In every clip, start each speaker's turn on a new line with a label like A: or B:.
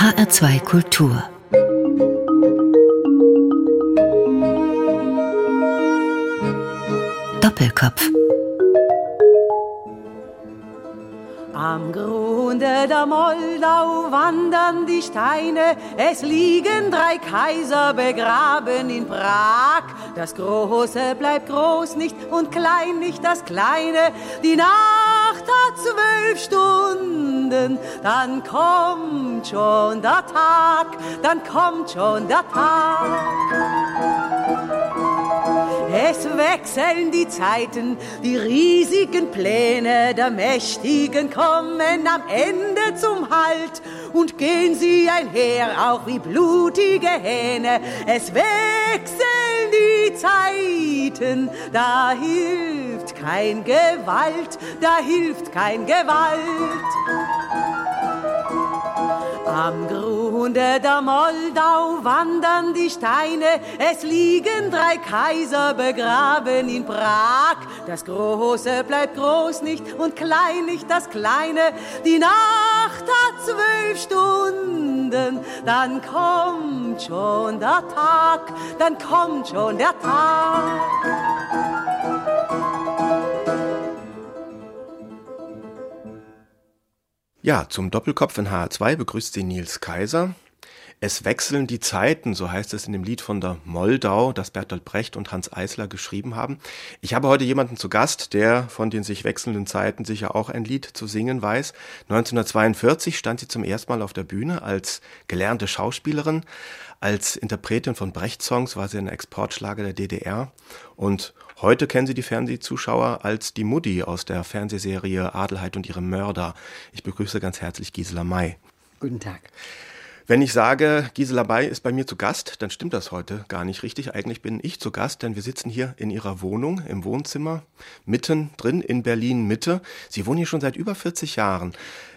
A: HR2 Kultur Doppelkopf
B: Am Grunde der Moldau wandern die Steine, es liegen drei Kaiser begraben in Prag. Das Große bleibt groß nicht und klein nicht das Kleine. Die Nacht hat zwölf Stunden, dann kommt schon der Tag, dann kommt schon der Tag. Es wechseln die Zeiten, die riesigen Pläne der Mächtigen kommen am Ende zum Halt und gehen sie einher, auch wie blutige Hähne. Es wechseln die Zeiten, da hilft kein Gewalt, da hilft kein Gewalt. Am Grunde der Moldau wandern die Steine, es liegen drei Kaiser begraben in Prag. Das Große bleibt groß nicht und klein nicht das Kleine. Die Nacht hat zwölf Stunden, dann kommt schon der Tag, dann kommt schon der Tag.
C: Ja, zum Doppelkopf in HR2 begrüßt sie Nils Kaiser. Es wechseln die Zeiten, so heißt es in dem Lied von der Moldau, das Bertolt Brecht und Hans Eisler geschrieben haben. Ich habe heute jemanden zu Gast, der von den sich wechselnden Zeiten sicher auch ein Lied zu singen weiß. 1942 stand sie zum ersten Mal auf der Bühne als gelernte Schauspielerin. Als Interpretin von Brecht-Songs war sie ein Exportschlager der DDR und Heute kennen Sie die Fernsehzuschauer als die Mutti aus der Fernsehserie Adelheid und ihre Mörder. Ich begrüße ganz herzlich Gisela May.
D: Guten Tag.
C: Wenn ich sage, Gisela May ist bei mir zu Gast, dann stimmt das heute gar nicht richtig. Eigentlich bin ich zu Gast, denn wir sitzen hier in ihrer Wohnung im Wohnzimmer, mitten drin in Berlin Mitte. Sie wohnen hier schon seit über 40 Jahren.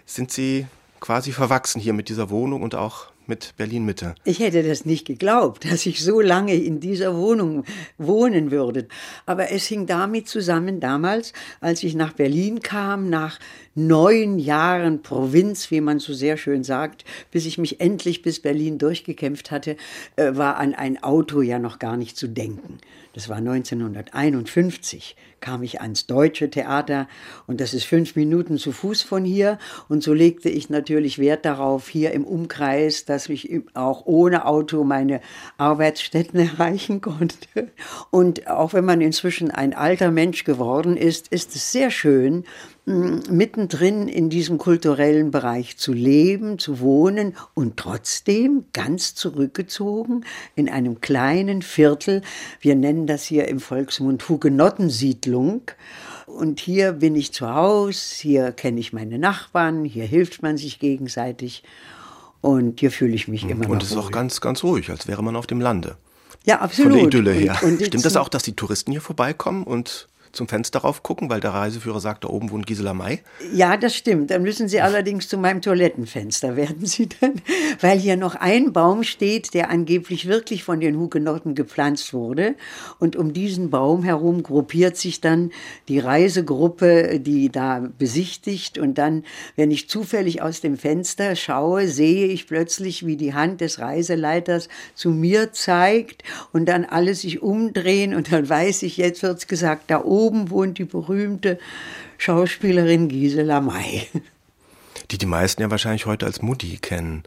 C: Sind Sie quasi verwachsen hier mit dieser Wohnung und auch mit Berlin Mitte.
D: Ich hätte das nicht geglaubt, dass ich so lange in dieser Wohnung wohnen würde. Aber es hing damit zusammen damals, als ich nach Berlin kam, nach neun Jahren Provinz, wie man so sehr schön sagt, bis ich mich endlich bis Berlin durchgekämpft hatte, äh, war an ein Auto ja noch gar nicht zu denken. Das war 1951, kam ich ans Deutsche Theater und das ist fünf Minuten zu Fuß von hier. Und so legte ich natürlich Wert darauf, hier im Umkreis, dass ich auch ohne Auto meine Arbeitsstätten erreichen konnte. Und auch wenn man inzwischen ein alter Mensch geworden ist, ist es sehr schön, mittendrin in diesem kulturellen Bereich zu leben, zu wohnen und trotzdem ganz zurückgezogen in einem kleinen Viertel. Wir nennen das hier im Volksmund Hugenottensiedlung. Und hier bin ich zu Hause, hier kenne ich meine Nachbarn, hier hilft man sich gegenseitig und hier fühle ich mich immer
C: Und es ist auch ganz, ganz ruhig, als wäre man auf dem Lande.
D: Ja, absolut.
C: Von der Idylle her.
D: Und, und
C: Stimmt das auch, dass die Touristen hier vorbeikommen und zum Fenster rauf gucken, weil der Reiseführer sagt, da oben wohnt Gisela May?
D: Ja, das stimmt. Dann müssen Sie allerdings zu meinem Toilettenfenster werden Sie dann, weil hier noch ein Baum steht, der angeblich wirklich von den Hugenotten gepflanzt wurde. Und um diesen Baum herum gruppiert sich dann die Reisegruppe, die da besichtigt. Und dann, wenn ich zufällig aus dem Fenster schaue, sehe ich plötzlich, wie die Hand des Reiseleiters zu mir zeigt und dann alle sich umdrehen. Und dann weiß ich, jetzt wird's gesagt, da oben oben wohnt die berühmte Schauspielerin Gisela May.
C: Die die meisten ja wahrscheinlich heute als Mutti kennen.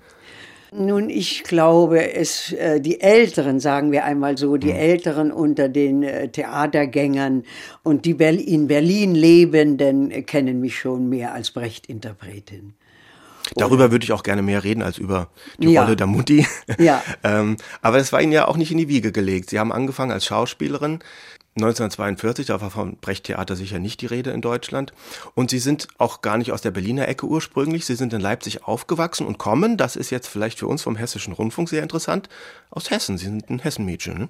D: Nun, ich glaube, es, äh, die Älteren, sagen wir einmal so, die hm. Älteren unter den äh, Theatergängern und die in Berlin Lebenden kennen mich schon mehr als Brecht-Interpretin.
C: Darüber würde ich auch gerne mehr reden als über die ja. Rolle der Mutti.
D: Ja.
C: ähm, aber es war Ihnen ja auch nicht in die Wiege gelegt. Sie haben angefangen als Schauspielerin, 1942, da war vom Brecht-Theater sicher nicht die Rede in Deutschland. Und Sie sind auch gar nicht aus der Berliner Ecke ursprünglich. Sie sind in Leipzig aufgewachsen und kommen, das ist jetzt vielleicht für uns vom Hessischen Rundfunk sehr interessant, aus Hessen. Sie sind ein Hessenmädchen, ne?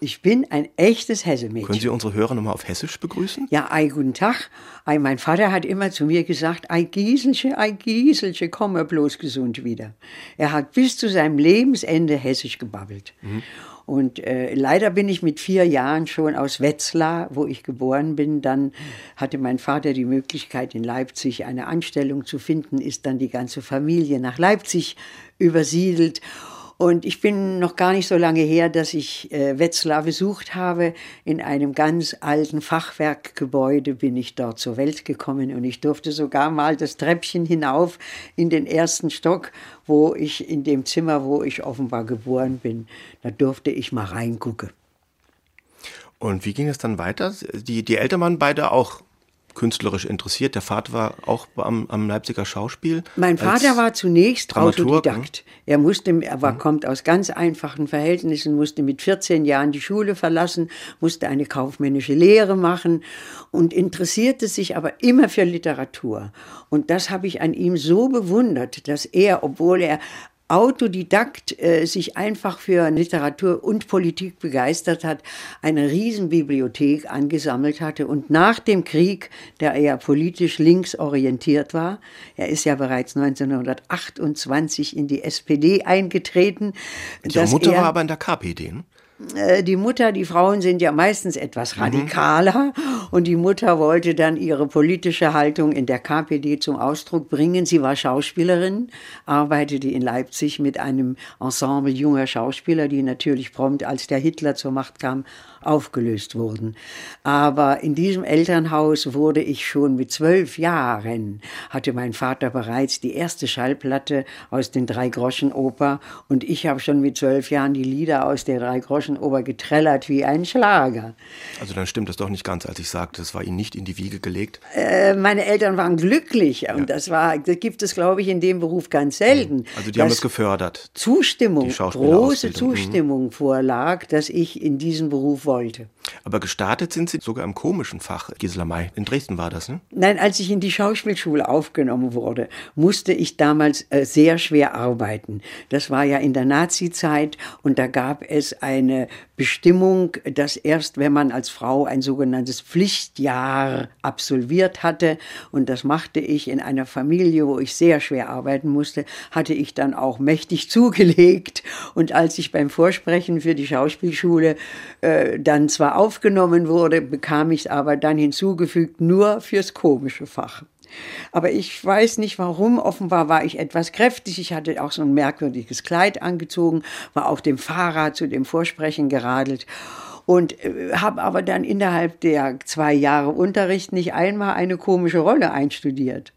D: Ich bin ein echtes Hessemädchen.
C: Können Sie unsere Hörer nochmal auf Hessisch begrüßen?
D: Ja, ei, guten Tag. Ei, mein Vater hat immer zu mir gesagt, ei Gieselche, ei Gieselche, komme bloß gesund wieder. Er hat bis zu seinem Lebensende Hessisch gebabbelt. Mhm. Und äh, leider bin ich mit vier Jahren schon aus Wetzlar, wo ich geboren bin. Dann hatte mein Vater die Möglichkeit, in Leipzig eine Anstellung zu finden, ist dann die ganze Familie nach Leipzig übersiedelt. Und ich bin noch gar nicht so lange her, dass ich äh, Wetzlar besucht habe. In einem ganz alten Fachwerkgebäude bin ich dort zur Welt gekommen und ich durfte sogar mal das Treppchen hinauf in den ersten Stock, wo ich in dem Zimmer, wo ich offenbar geboren bin, da durfte ich mal reingucken.
C: Und wie ging es dann weiter? Die, die Eltern waren beide auch künstlerisch interessiert. Der Vater war auch am, am Leipziger Schauspiel.
D: Mein Vater war zunächst Dramaturg, Autodidakt. Er musste, er war, mhm. kommt aus ganz einfachen Verhältnissen, musste mit 14 Jahren die Schule verlassen, musste eine kaufmännische Lehre machen und interessierte sich aber immer für Literatur. Und das habe ich an ihm so bewundert, dass er, obwohl er Autodidakt äh, sich einfach für Literatur und Politik begeistert hat, eine Riesenbibliothek angesammelt hatte und nach dem Krieg, der eher politisch links orientiert war, er ist ja bereits 1928 in die SPD eingetreten.
C: Ihre Mutter er, war aber in der KPD, ne?
D: Äh, die Mutter, die Frauen sind ja meistens etwas mhm. radikaler mhm. und die Mutter wollte dann ihre politische Haltung in der KPD zum Ausdruck bringen. Sie war Schauspielerin, arbeitete in Leipzig mit einem Ensemble junger Schauspieler, die natürlich prompt, als der Hitler zur Macht kam, aufgelöst wurden. Aber in diesem Elternhaus wurde ich schon mit zwölf Jahren, hatte mein Vater bereits die erste Schallplatte aus den Drei-Groschen-Oper und ich habe schon mit zwölf Jahren die Lieder aus der Drei-Groschen-Oper getrellert wie ein Schlager.
C: Also dann stimmt das doch nicht ganz, als ich sagte, es war Ihnen nicht in die Wiege gelegt.
D: Äh, meine Eltern waren glücklich ja. und das war, das gibt es glaube ich in dem Beruf ganz selten.
C: Also die haben es gefördert.
D: Zustimmung, große mhm. Zustimmung mhm. vorlag, dass ich in diesen Beruf wollte wollte.
C: Aber gestartet sind Sie sogar im komischen Fach, Gisela May. In Dresden war das, ne?
D: Nein, als ich in die Schauspielschule aufgenommen wurde, musste ich damals äh, sehr schwer arbeiten. Das war ja in der Nazi-Zeit und da gab es eine Bestimmung, dass erst wenn man als Frau ein sogenanntes Pflichtjahr absolviert hatte, und das machte ich in einer Familie, wo ich sehr schwer arbeiten musste, hatte ich dann auch mächtig zugelegt. Und als ich beim Vorsprechen für die Schauspielschule äh, dann zwar aufgenommen wurde, bekam ich aber dann hinzugefügt nur fürs komische Fach. Aber ich weiß nicht warum. Offenbar war ich etwas kräftig. Ich hatte auch so ein merkwürdiges Kleid angezogen, war auf dem Fahrrad zu dem Vorsprechen geradelt und äh, habe aber dann innerhalb der zwei Jahre Unterricht nicht einmal eine komische Rolle einstudiert.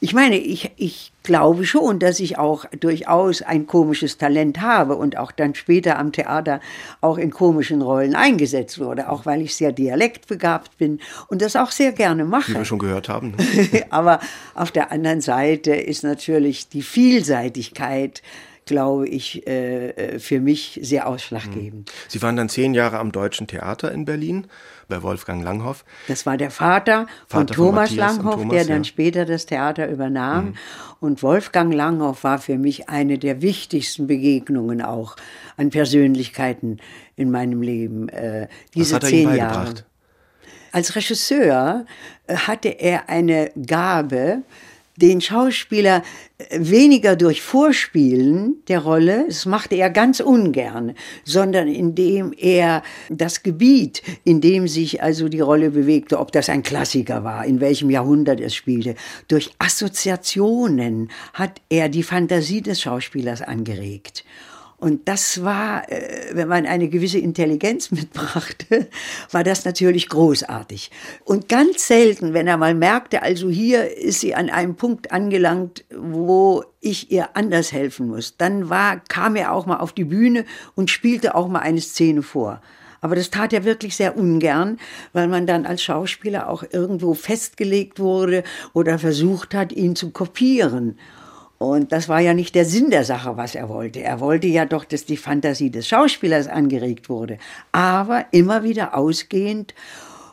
D: Ich meine, ich, ich glaube schon, dass ich auch durchaus ein komisches Talent habe und auch dann später am Theater auch in komischen Rollen eingesetzt wurde, auch weil ich sehr dialektbegabt bin und das auch sehr gerne mache.
C: Wie wir schon gehört haben.
D: Aber auf der anderen Seite ist natürlich die Vielseitigkeit glaube ich, äh, äh, für mich sehr ausschlaggebend.
C: Sie waren dann zehn Jahre am Deutschen Theater in Berlin bei Wolfgang Langhoff.
D: Das war der Vater, von Vater Thomas von Langhoff, Thomas, der dann ja. später das Theater übernahm. Mhm. Und Wolfgang Langhoff war für mich eine der wichtigsten Begegnungen auch an Persönlichkeiten in meinem Leben. Äh, diese
C: Was hat er
D: zehn
C: Ihnen
D: Jahre. Als Regisseur äh, hatte er eine Gabe, den Schauspieler äh, weniger durch Vorspielen der Rolle, das machte er ganz ungern, sondern indem er das Gebiet, in dem sich also die Rolle bewegte, ob das ein Klassiker war, in welchem Jahrhundert es spielte, durch Assoziationen hat er die Fantasie des Schauspielers angeregt. Und das war, äh, wenn man eine gewisse Intelligenz mitbrachte, war das natürlich großartig. Und ganz selten, wenn er mal merkte, also hier ist sie an einem Punkt angelangt, wo ich ihr anders helfen muss, dann war, kam er auch mal auf die Bühne und spielte auch mal eine Szene vor. Aber das tat er wirklich sehr ungern, weil man dann als Schauspieler auch irgendwo festgelegt wurde oder versucht hat, ihn zu kopieren. Und das war ja nicht der Sinn der Sache, was er wollte. Er wollte ja doch, dass die Fantasie des Schauspielers angeregt wurde, aber immer wieder ausgehend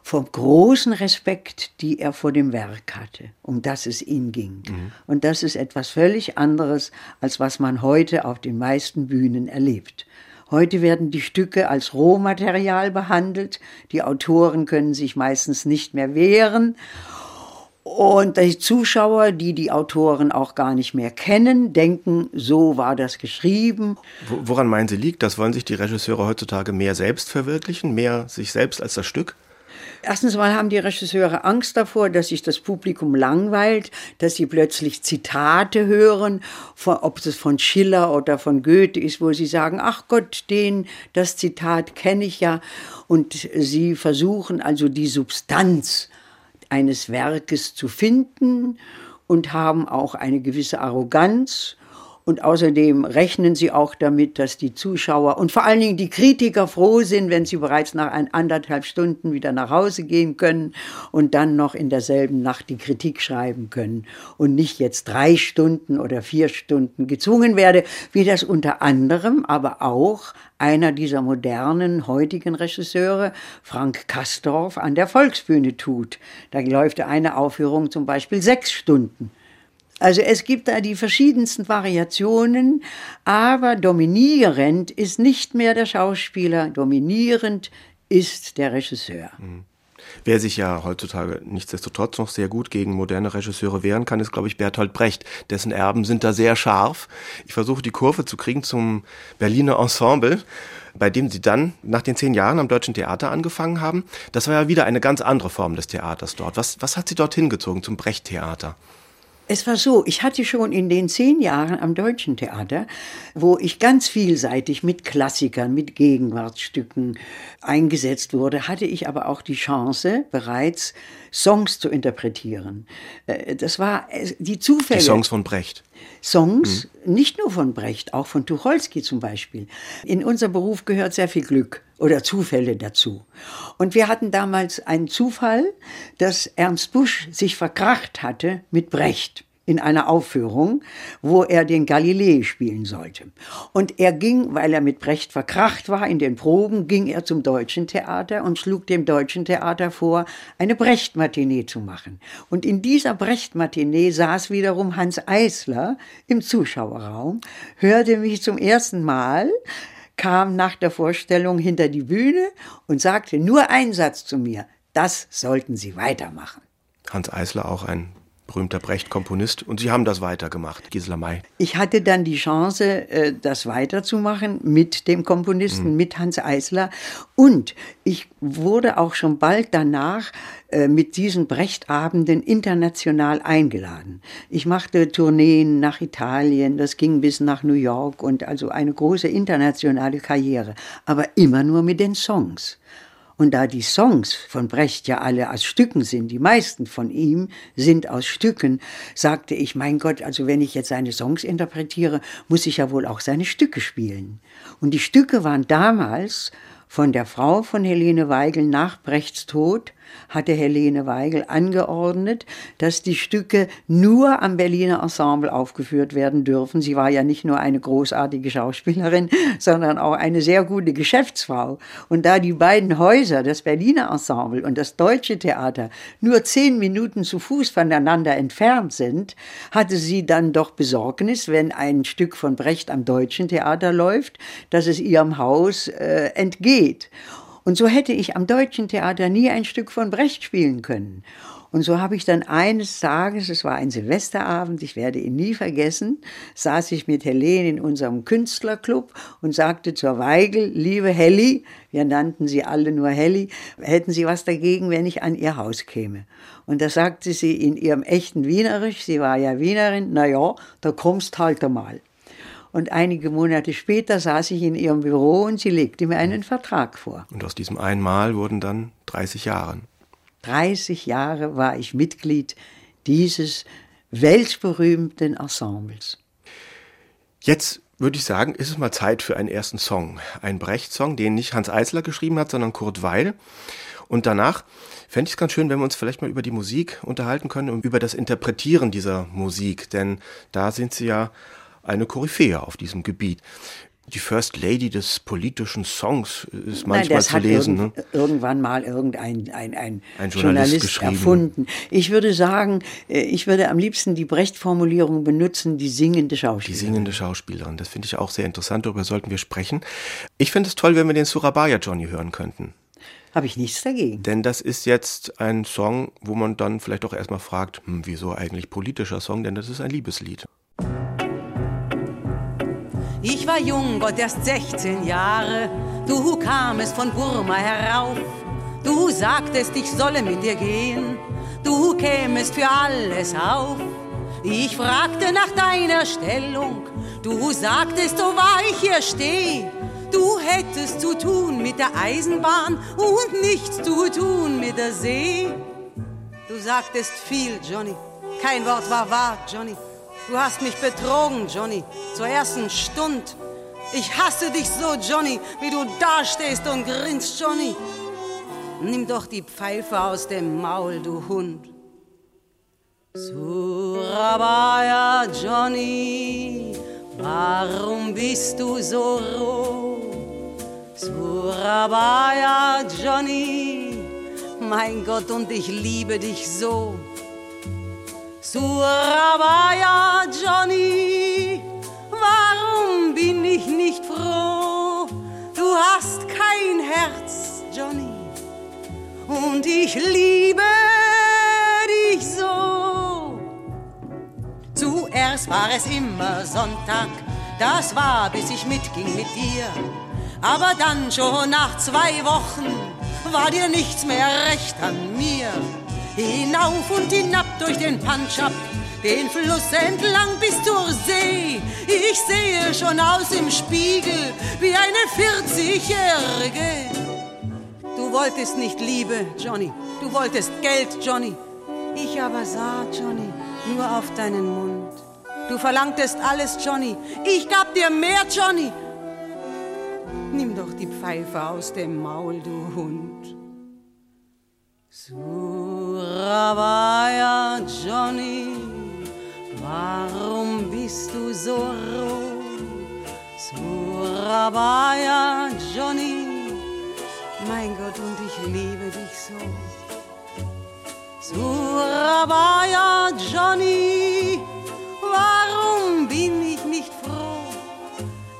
D: vom großen Respekt, die er vor dem Werk hatte, um das es ihm ging. Mhm. Und das ist etwas völlig anderes, als was man heute auf den meisten Bühnen erlebt. Heute werden die Stücke als Rohmaterial behandelt, die Autoren können sich meistens nicht mehr wehren Und die Zuschauer, die die Autoren auch gar nicht mehr kennen, denken, so war das geschrieben.
C: Woran meinen Sie liegt das? Wollen sich die Regisseure heutzutage mehr selbst verwirklichen, mehr sich selbst als das Stück?
D: Erstens mal haben die Regisseure Angst davor, dass sich das Publikum langweilt, dass sie plötzlich Zitate hören, ob es von Schiller oder von Goethe ist, wo sie sagen, ach Gott, den, das Zitat kenne ich ja. Und sie versuchen also die Substanz eines Werkes zu finden und haben auch eine gewisse Arroganz und außerdem rechnen sie auch damit, dass die Zuschauer und vor allen Dingen die Kritiker froh sind, wenn sie bereits nach ein, anderthalb Stunden wieder nach Hause gehen können und dann noch in derselben Nacht die Kritik schreiben können und nicht jetzt drei Stunden oder vier Stunden gezwungen werde, wie das unter anderem aber auch einer dieser modernen heutigen Regisseure, Frank Kastorf, an der Volksbühne tut. Da läuft eine Aufführung zum Beispiel sechs Stunden. Also es gibt da die verschiedensten Variationen, aber dominierend ist nicht mehr der Schauspieler, dominierend ist der Regisseur. Mhm.
C: Wer sich ja heutzutage nichtsdestotrotz noch sehr gut gegen moderne Regisseure wehren kann, ist, glaube ich, Bertolt Brecht. Dessen Erben sind da sehr scharf. Ich versuche die Kurve zu kriegen zum Berliner Ensemble, bei dem sie dann nach den zehn Jahren am Deutschen Theater angefangen haben. Das war ja wieder eine ganz andere Form des Theaters dort. Was, was hat sie dorthin gezogen zum Brecht-Theater?
D: Es war so, ich hatte schon in den zehn Jahren am Deutschen Theater, wo ich ganz vielseitig mit Klassikern, mit Gegenwartsstücken eingesetzt wurde, hatte ich aber auch die Chance, bereits Songs zu interpretieren. Äh, das war äh, die Zufälle. Die
C: Songs von Brecht.
D: Songs, mhm. nicht nur von Brecht, auch von Tucholsky zum Beispiel. In unserem Beruf gehört sehr viel Glück oder Zufälle dazu. Und wir hatten damals einen Zufall, dass Ernst Busch sich verkracht hatte mit Brecht in einer Aufführung, wo er den Galilei spielen sollte. Und er ging, weil er mit Brecht verkracht war in den Proben, ging er zum Deutschen Theater und schlug dem Deutschen Theater vor, eine Brecht-Matinee zu machen. Und in dieser Brecht-Matinee saß wiederum Hans Eisler im Zuschauerraum, hörte mich zum ersten Mal, kam nach der Vorstellung hinter die Bühne und sagte nur einen Satz zu mir, das sollten Sie weitermachen.
C: Hans Eisler auch ein berühmter Brecht-Komponist. Und Sie haben das weitergemacht, Gisela May.
D: Ich hatte dann die Chance, äh, das weiterzumachen mit dem Komponisten, mhm. mit Hans Eisler. Und ich wurde auch schon bald danach äh, mit diesen Brechtabenden international eingeladen. Ich machte Tourneen nach Italien, das ging bis nach New York und also eine große internationale Karriere, aber immer nur mit den Songs. Und da die Songs von Brecht ja alle aus Stücken sind, die meisten von ihm sind aus Stücken, sagte ich, mein Gott, also wenn ich jetzt seine Songs interpretiere, muss ich ja wohl auch seine Stücke spielen. Und die Stücke waren damals von der Frau von Helene Weigel nach Brechts Tod hatte Helene Weigel angeordnet, dass die Stücke nur am Berliner Ensemble aufgeführt werden dürfen. Sie war ja nicht nur eine großartige Schauspielerin, sondern auch eine sehr gute Geschäftsfrau. Und da die beiden Häuser, das Berliner Ensemble und das Deutsche Theater, nur zehn Minuten zu Fuß voneinander entfernt sind, hatte sie dann doch Besorgnis, wenn ein Stück von Brecht am Deutschen Theater läuft, dass es ihrem Haus äh, entgeht. Und so hätte ich am Deutschen Theater nie ein Stück von Brecht spielen können. Und so habe ich dann eines Tages, es war ein Silvesterabend, ich werde ihn nie vergessen, saß ich mit Helene in unserem Künstlerclub und sagte zur Weigel, liebe Helly, wir nannten sie alle nur Helly, hätten Sie was dagegen, wenn ich an Ihr Haus käme? Und da sagte sie in ihrem echten Wienerisch, sie war ja Wienerin, na ja, da kommst halt einmal. Und einige Monate später saß ich in ihrem Büro und sie legte mir einen Vertrag vor.
C: Und aus diesem einmal wurden dann 30 Jahre.
D: 30 Jahre war ich Mitglied dieses weltberühmten Ensembles.
C: Jetzt würde ich sagen, ist es mal Zeit für einen ersten Song. Ein Brecht-Song, den nicht Hans Eisler geschrieben hat, sondern Kurt Weil. Und danach fände ich es ganz schön, wenn wir uns vielleicht mal über die Musik unterhalten können und über das Interpretieren dieser Musik. Denn da sind Sie ja eine Koryphäe auf diesem Gebiet. Die First Lady des politischen Songs ist manchmal Nein, zu lesen.
D: Irgend, ne? Irgendwann mal irgendein ein, ein, ein Journalist, Journalist erfunden. Ich würde sagen, äh, ich würde am liebsten die Brecht-Formulierung benutzen, die singende Schauspielerin.
C: Die singende Schauspielerin, das finde ich auch sehr interessant, darüber sollten wir sprechen. Ich finde es toll, wenn wir den Surabaya Johnny hören könnten.
D: Habe ich nichts dagegen.
C: Denn das ist jetzt ein Song, wo man dann vielleicht auch erstmal fragt, hm, wieso eigentlich politischer Song, denn das ist ein Liebeslied.
B: Ich war jung, Gott erst 16 Jahre, du kamest von Burma herauf. Du sagtest, ich solle mit dir gehen, du kämest für alles auf. Ich fragte nach deiner Stellung, du sagtest, so wahr ich hier steh. Du hättest zu tun mit der Eisenbahn und nichts zu tun mit der See. Du sagtest viel, Johnny. Kein Wort war wahr, Johnny. Du hast mich betrogen, Johnny, zur ersten Stunde. Ich hasse dich so, Johnny, wie du dastehst und grinst, Johnny. Nimm doch die Pfeife aus dem Maul, du Hund. Surabaya, Johnny, warum bist du so roh? Surabaya, Johnny, mein Gott, und ich liebe dich so. Surabaya, Johnny, warum bin ich nicht froh? Du hast kein Herz, Johnny, und ich liebe dich so. Zuerst war es immer Sonntag, das war bis ich mitging mit dir. Aber dann schon nach zwei Wochen war dir nichts mehr recht an mir. Hinauf und hinab durch den Punch-Up, den Fluss entlang bis zur See. Ich sehe schon aus im Spiegel wie eine 40-Jährige. Du wolltest nicht Liebe, Johnny. Du wolltest Geld, Johnny. Ich aber sah, Johnny, nur auf deinen Mund. Du verlangtest alles, Johnny. Ich gab dir mehr, Johnny. Nimm doch die Pfeife aus dem Maul, du Hund. Surabaya, Johnny, warum bist du so roh? Surabaya, Johnny, mein Gott, und ich liebe dich so. Surabaya, Johnny, warum bin ich nicht froh?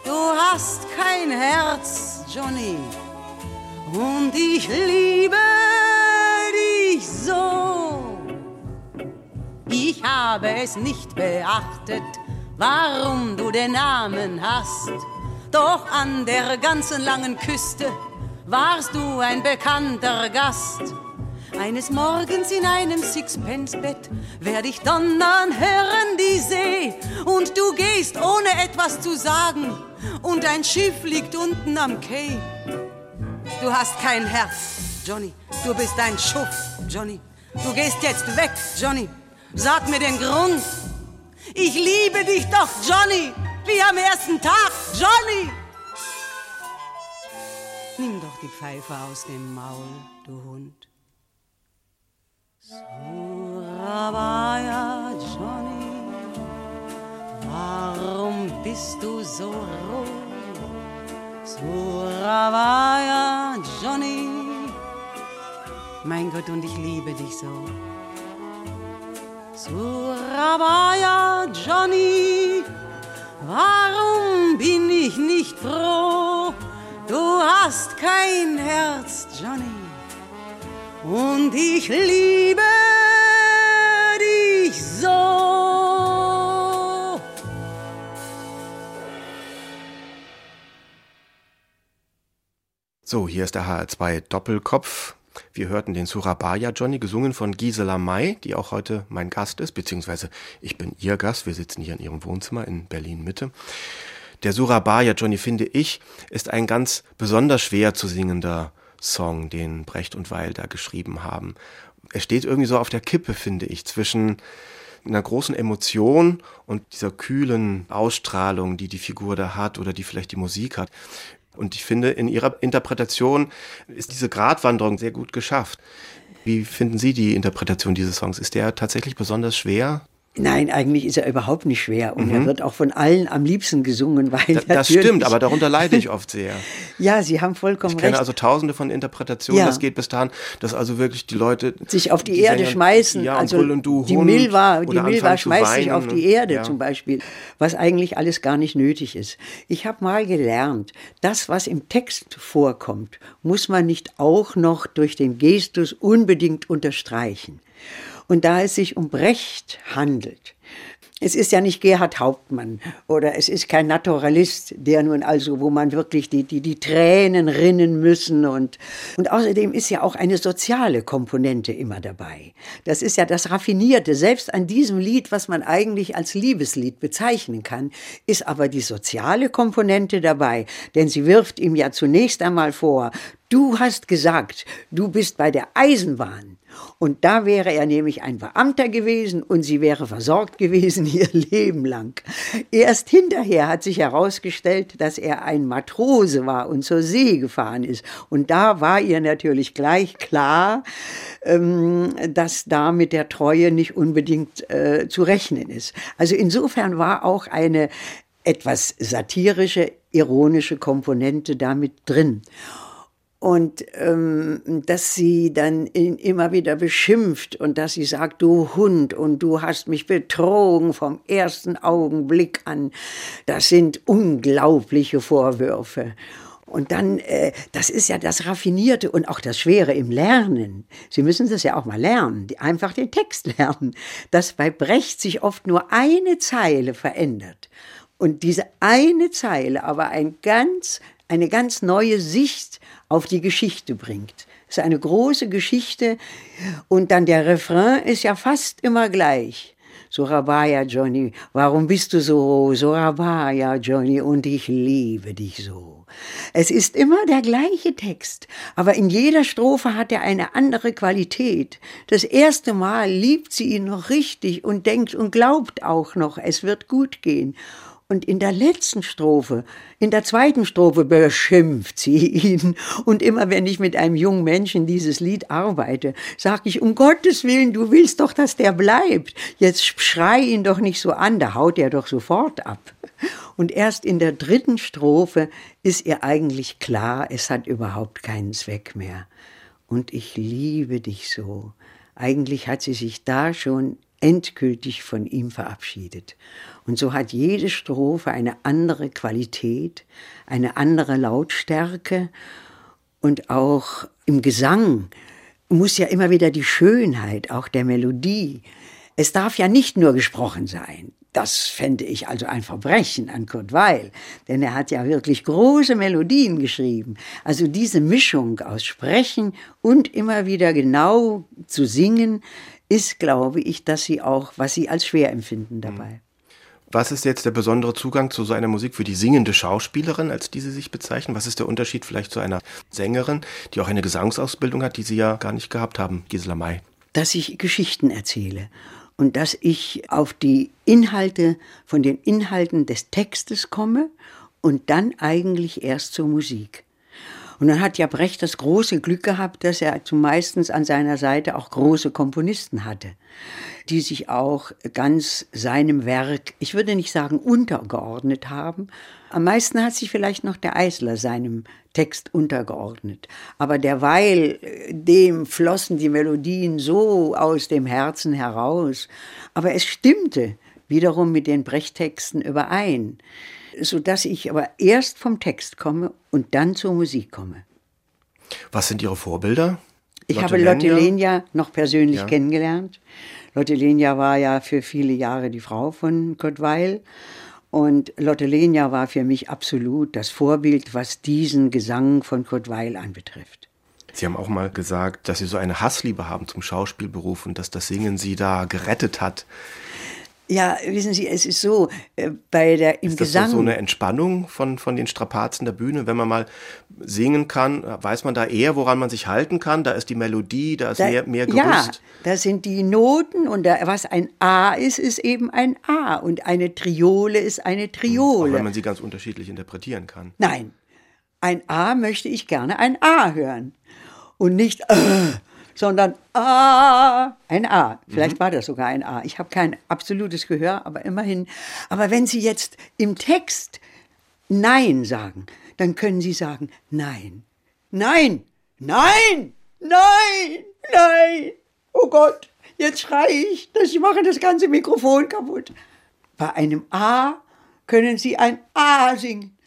B: Du hast kein Herz, Johnny, und ich liebe dich so. Ich habe es nicht beachtet, warum du den Namen hast. Doch an der ganzen langen Küste warst du ein bekannter Gast. Eines Morgens in einem Sixpence-Bett werd ich donnern hören die See und du gehst ohne etwas zu sagen und ein Schiff liegt unten am Quai. Du hast kein Herz, Johnny. Du bist ein Schuff, Johnny. Du gehst jetzt weg, Johnny. Sag mir den Grund. Ich liebe dich doch, Johnny, wie am ersten Tag, Johnny. Nimm doch die Pfeife aus dem Maul, du Hund. Surabaya, Johnny, warum bist du so roh? Surabaya, Johnny, mein Gott, und ich liebe dich so. Surabaya, Johnny, warum bin ich nicht froh? Du hast kein Herz, Johnny, und ich liebe dich so.
C: So, hier ist der HR2 Doppelkopf. Wir hörten den Surabaya Johnny, gesungen von Gisela May, die auch heute mein Gast ist, beziehungsweise ich bin ihr Gast. Wir sitzen hier in ihrem Wohnzimmer in Berlin Mitte. Der Surabaya Johnny, finde ich, ist ein ganz besonders schwer zu singender Song, den Brecht und Weil da geschrieben haben. Er steht irgendwie so auf der Kippe, finde ich, zwischen einer großen Emotion und dieser kühlen Ausstrahlung, die die Figur da hat oder die vielleicht die Musik hat. Und ich finde, in Ihrer Interpretation ist diese Gratwanderung sehr gut geschafft. Wie finden Sie die Interpretation dieses Songs? Ist der tatsächlich besonders schwer?
D: Nein, eigentlich ist er überhaupt nicht schwer und mhm. er wird auch von allen am liebsten gesungen, weil
C: da, das stimmt, aber darunter leide ich oft sehr.
D: ja, Sie haben vollkommen recht.
C: Ich kenne also Tausende von Interpretationen. Ja. Das geht bis dahin, dass also wirklich die Leute
D: sich auf die, die Erde Sänger, schmeißen. Ja, also du, die Milva, die Milva schmeißt sich auf die Erde ja. zum Beispiel, was eigentlich alles gar nicht nötig ist. Ich habe mal gelernt, das, was im Text vorkommt, muss man nicht auch noch durch den Gestus unbedingt unterstreichen. Und da es sich um Brecht handelt, es ist ja nicht Gerhard Hauptmann oder es ist kein Naturalist, der nun also, wo man wirklich die, die, die Tränen rinnen müssen und, und außerdem ist ja auch eine soziale Komponente immer dabei. Das ist ja das Raffinierte. Selbst an diesem Lied, was man eigentlich als Liebeslied bezeichnen kann, ist aber die soziale Komponente dabei. Denn sie wirft ihm ja zunächst einmal vor, du hast gesagt, du bist bei der Eisenbahn. Und da wäre er nämlich ein Beamter gewesen und sie wäre versorgt gewesen ihr Leben lang. Erst hinterher hat sich herausgestellt, dass er ein Matrose war und zur See gefahren ist. Und da war ihr natürlich gleich klar, ähm, dass da mit der Treue nicht unbedingt äh, zu rechnen ist. Also insofern war auch eine etwas satirische, ironische Komponente damit drin und ähm, dass sie dann ihn immer wieder beschimpft und dass sie sagt, du Hund und du hast mich betrogen vom ersten Augenblick an. Das sind unglaubliche Vorwürfe. Und dann, äh, das ist ja das Raffinierte und auch das Schwere im Lernen. Sie müssen das ja auch mal lernen, einfach den Text lernen, dass bei Brecht sich oft nur eine Zeile verändert. Und diese eine Zeile aber ein ganz, eine ganz neue Sicht auf die Geschichte bringt. Es ist eine große Geschichte und dann der Refrain ist ja fast immer gleich. Sorabaya, Johnny, warum bist du so? Sorabaya, Johnny, und ich liebe dich so. Es ist immer der gleiche Text, aber in jeder Strophe hat er eine andere Qualität. Das erste Mal liebt sie ihn noch richtig und denkt und glaubt auch noch, es wird gut gehen. Und in der letzten Strophe, in der zweiten Strophe beschimpft sie ihn. Und immer wenn ich mit einem jungen Menschen dieses Lied arbeite, sage ich, um Gottes Willen, du willst doch, dass der bleibt. Jetzt schrei ihn doch nicht so an, da haut er doch sofort ab. Und erst in der dritten Strophe ist ihr eigentlich klar, es hat überhaupt keinen Zweck mehr. Und ich liebe dich so. Eigentlich hat sie sich da schon endgültig von ihm verabschiedet. Und so hat jede Strophe eine andere Qualität, eine andere Lautstärke und auch im Gesang muss ja immer wieder die Schönheit auch der Melodie. Es darf ja nicht nur gesprochen sein. Das fände ich also ein Verbrechen an Kurt Weil, denn er hat ja wirklich große Melodien geschrieben. Also diese Mischung aus Sprechen und immer wieder genau zu singen, ist, glaube ich, dass sie auch, was sie als schwer empfinden dabei.
C: Was ist jetzt der besondere Zugang zu so einer Musik für die singende Schauspielerin, als die Sie sich bezeichnen? Was ist der Unterschied vielleicht zu einer Sängerin, die auch eine Gesangsausbildung hat, die Sie ja gar nicht gehabt haben, Gisela May?
D: Dass ich Geschichten erzähle und dass ich auf die Inhalte, von den Inhalten des Textes komme und dann eigentlich erst zur Musik. Und dann hat ja Brecht das große Glück gehabt, dass er zumeistens an seiner Seite auch große Komponisten hatte, die sich auch ganz seinem Werk, ich würde nicht sagen untergeordnet haben. Am meisten hat sich vielleicht noch der Eisler seinem Text untergeordnet. Aber derweil, äh, dem flossen die Melodien so aus dem Herzen heraus. Aber es stimmte wiederum mit den Brechttexten überein sodass ich aber erst vom Text komme und dann zur Musik komme.
C: Was sind Ihre Vorbilder?
D: Ich Lotte habe Lotte Lenia noch persönlich ja. kennengelernt. Lotte Lenia war ja für viele Jahre die Frau von Kurt Weil. Und Lotte Lenia war für mich absolut das Vorbild, was diesen Gesang von Kurt Weil anbetrifft.
C: Sie haben auch mal gesagt, dass Sie so eine Hassliebe haben zum Schauspielberuf und dass das Singen Sie da gerettet hat.
D: Ja, wissen Sie, es ist so, äh, bei der im
C: ist das
D: Gesang.
C: So, so eine Entspannung von, von den Strapazen der Bühne, wenn man mal singen kann, weiß man da eher, woran man sich halten kann. Da ist die Melodie, da ist da, mehr, mehr Gerüst. Ja,
D: da sind die Noten und da, was ein A ist, ist eben ein A und eine Triole ist eine Triole.
C: Auch wenn man sie ganz unterschiedlich interpretieren kann.
D: Nein, ein A möchte ich gerne ein A hören und nicht äh, sondern A, ein A. Vielleicht mhm. war das sogar ein A. Ich habe kein absolutes Gehör, aber immerhin. Aber wenn Sie jetzt im Text Nein sagen, dann können Sie sagen Nein, Nein, Nein, Nein, Nein. Oh Gott, jetzt schreie ich, ich mache das ganze Mikrofon kaputt. Bei einem A können Sie ein A singen.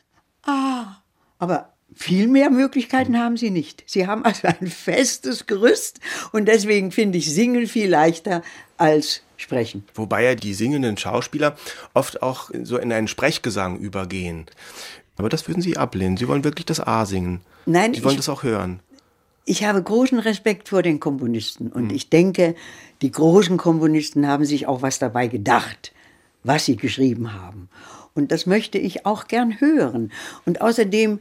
D: A. Aber viel mehr Möglichkeiten haben Sie nicht. Sie haben also ein festes Gerüst und deswegen finde ich Singen viel leichter als Sprechen.
C: Wobei ja die singenden Schauspieler oft auch so in einen Sprechgesang übergehen. Aber das würden Sie ablehnen. Sie wollen wirklich das A singen.
D: Nein,
C: Sie wollen ich, das auch hören.
D: Ich habe großen Respekt vor den Komponisten und hm. ich denke, die großen Komponisten haben sich auch was dabei gedacht, was sie geschrieben haben. Und das möchte ich auch gern hören. Und außerdem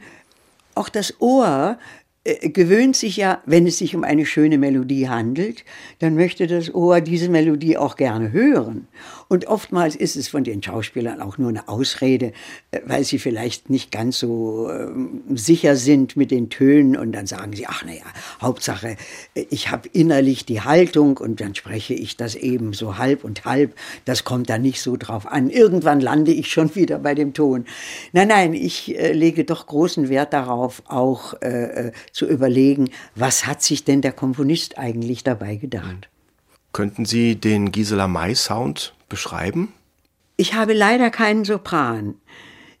D: auch das Ohr äh, gewöhnt sich ja, wenn es sich um eine schöne Melodie handelt, dann möchte das Ohr diese Melodie auch gerne hören. Und oftmals ist es von den Schauspielern auch nur eine Ausrede, äh, weil sie vielleicht nicht ganz so äh, sicher sind mit den Tönen und dann sagen sie, ach naja, Hauptsache, äh, ich habe innerlich die Haltung und dann spreche ich das eben so halb und halb. Das kommt da nicht so drauf an. Irgendwann lande ich schon wieder bei dem Ton. Nein, nein, ich äh, lege doch großen Wert darauf, auch äh, zu überlegen, was hat sich denn der Komponist eigentlich dabei gedacht.
C: Könnten Sie den Gisela May Sound beschreiben?
D: Ich habe leider keinen Sopran.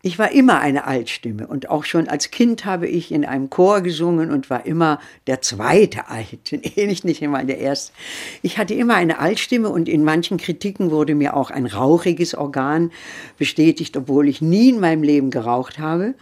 D: Ich war immer eine Altstimme und auch schon als Kind habe ich in einem Chor gesungen und war immer der zweite Alt, ähnlich nicht immer der erste. Ich hatte immer eine Altstimme und in manchen Kritiken wurde mir auch ein rauchiges Organ bestätigt, obwohl ich nie in meinem Leben geraucht habe.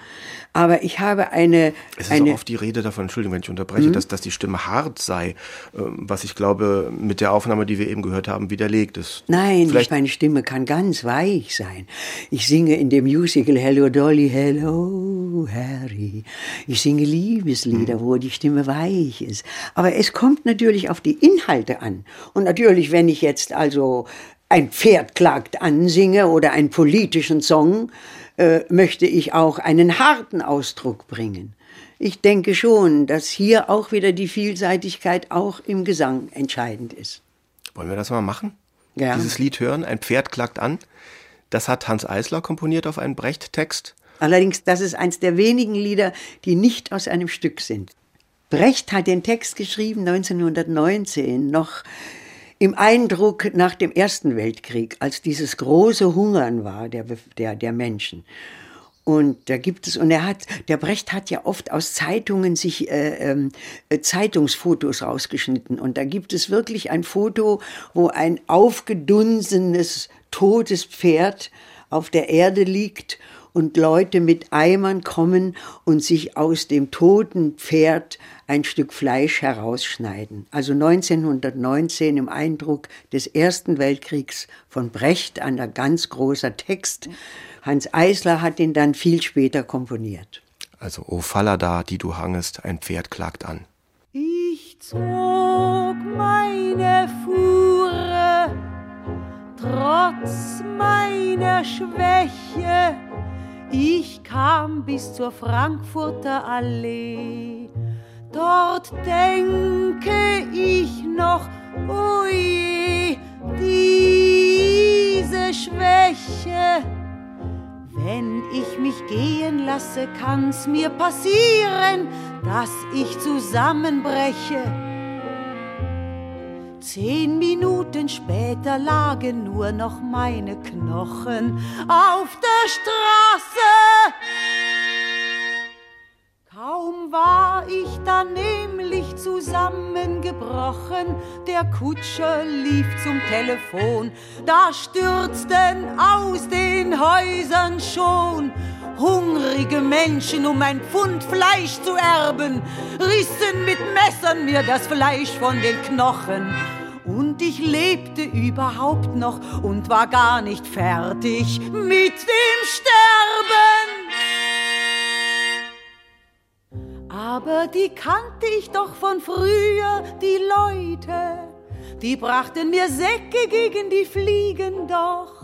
D: Aber ich habe eine.
C: Es ist
D: eine,
C: auch oft die Rede davon, Entschuldigung, wenn ich unterbreche, mhm. dass, dass die Stimme hart sei, ähm, was ich glaube, mit der Aufnahme, die wir eben gehört haben, widerlegt ist.
D: Nein, Vielleicht meine Stimme kann ganz weich sein. Ich singe in dem Musical Hello Dolly, Hello Harry. Ich singe Liebeslieder, mhm. wo die Stimme weich ist. Aber es kommt natürlich auf die Inhalte an. Und natürlich, wenn ich jetzt also ein Pferd klagt ansinge oder einen politischen Song, äh, möchte ich auch einen harten Ausdruck bringen. Ich denke schon, dass hier auch wieder die Vielseitigkeit auch im Gesang entscheidend ist.
C: Wollen wir das mal machen? Ja. Dieses Lied hören, ein Pferd klagt an. Das hat Hans Eisler komponiert auf einen Brecht-Text.
D: Allerdings, das ist eins der wenigen Lieder, die nicht aus einem Stück sind. Brecht hat den Text geschrieben 1919, noch im Eindruck nach dem Ersten Weltkrieg, als dieses große Hungern war der, der, der Menschen. Und da gibt es, und er hat, der Brecht hat ja oft aus Zeitungen sich äh, äh, Zeitungsfotos rausgeschnitten. Und da gibt es wirklich ein Foto, wo ein aufgedunsenes, totes Pferd auf der Erde liegt und Leute mit Eimern kommen und sich aus dem toten Pferd ein Stück Fleisch herausschneiden. Also 1919 im Eindruck des Ersten Weltkriegs von Brecht, ein ganz großer Text. Hans Eisler hat ihn dann viel später komponiert.
C: Also, O Fallada, die du hangest, ein Pferd klagt an.
B: Ich zog meine Fuhre, trotz meiner Schwäche, ich kam bis zur Frankfurter Allee. Dort denke ich noch, ui, diese Schwäche. Wenn ich mich gehen lasse, kann's mir passieren, dass ich zusammenbreche. Zehn Minuten später lagen nur noch meine Knochen auf der Straße. Kaum war ich dann nämlich zusammengebrochen, der Kutscher lief zum Telefon, da stürzten aus den Häusern schon hungrige Menschen, um ein Pfund Fleisch zu erben, rissen mit Messern mir das Fleisch von den Knochen. Und ich lebte überhaupt noch und war gar nicht fertig mit dem Sterben. Aber die kannte ich doch von früher, die Leute, die brachten mir Säcke gegen die Fliegen doch,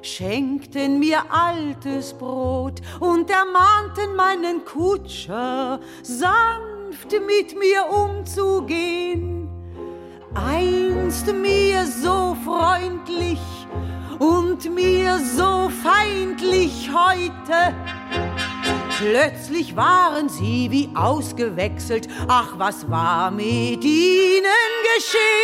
B: schenkten mir altes Brot und ermahnten meinen Kutscher, sanft mit mir umzugehen. Einst mir so freundlich und mir so feindlich heute. Plötzlich waren sie wie ausgewechselt. Ach, was war mit ihnen geschehen?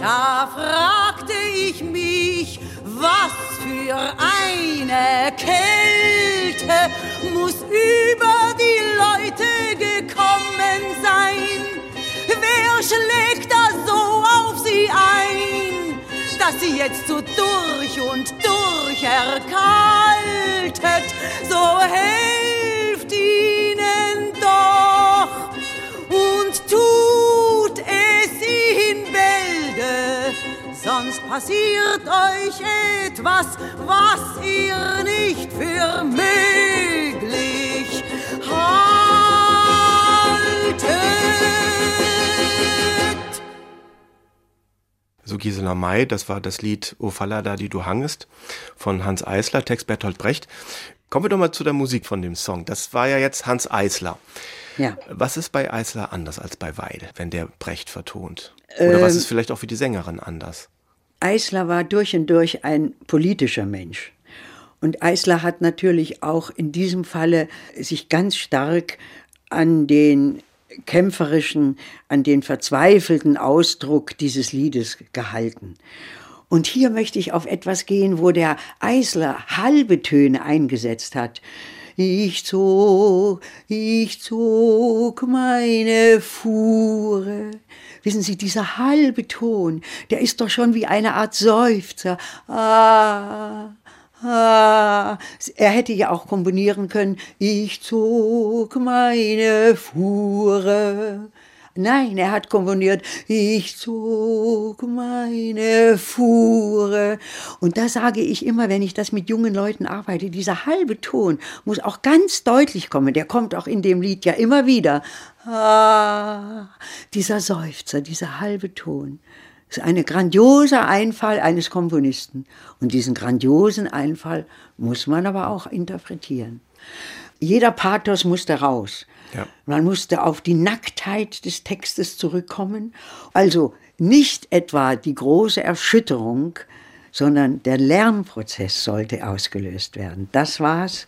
B: Da fragte ich mich, was für eine Kälte muss über die Leute gekommen sein. Wer schlägt da so auf sie ein, dass sie jetzt so durch und durch erkaltet? So helft ihnen doch und tut es in Bälde, sonst passiert euch etwas, was ihr nicht für möglich haltet.
C: So Gisela May, das war das Lied O Fallada, die du hangest von Hans Eisler, Text Bertolt Brecht. Kommen wir doch mal zu der Musik von dem Song. Das war ja jetzt Hans Eisler.
D: Ja.
C: Was ist bei Eisler anders als bei Weide, wenn der Brecht vertont? Oder was ist vielleicht auch für die Sängerin anders?
D: Eisler war durch und durch ein politischer Mensch. Und Eisler hat natürlich auch in diesem Falle sich ganz stark an den kämpferischen, an den verzweifelten Ausdruck dieses Liedes gehalten. Und hier möchte ich auf etwas gehen, wo der Eisler halbe Töne eingesetzt hat. Ich zog, ich zog meine Fuhre. Wissen Sie, dieser halbe Ton, der ist doch schon wie eine Art Seufzer. Ah, ah. Er hätte ja auch komponieren können. Ich zog meine Fuhre. Nein, er hat komponiert, ich zog meine Fuhre. Und da sage ich immer, wenn ich das mit jungen Leuten arbeite, dieser halbe Ton muss auch ganz deutlich kommen. Der kommt auch in dem Lied ja immer wieder. Ah, dieser Seufzer, dieser halbe Ton. Das ist ein grandioser Einfall eines Komponisten. Und diesen grandiosen Einfall muss man aber auch interpretieren. Jeder Pathos musste raus.
C: Ja.
D: Man musste auf die Nacktheit des Textes zurückkommen. Also nicht etwa die große Erschütterung, sondern der Lernprozess sollte ausgelöst werden. Das war's,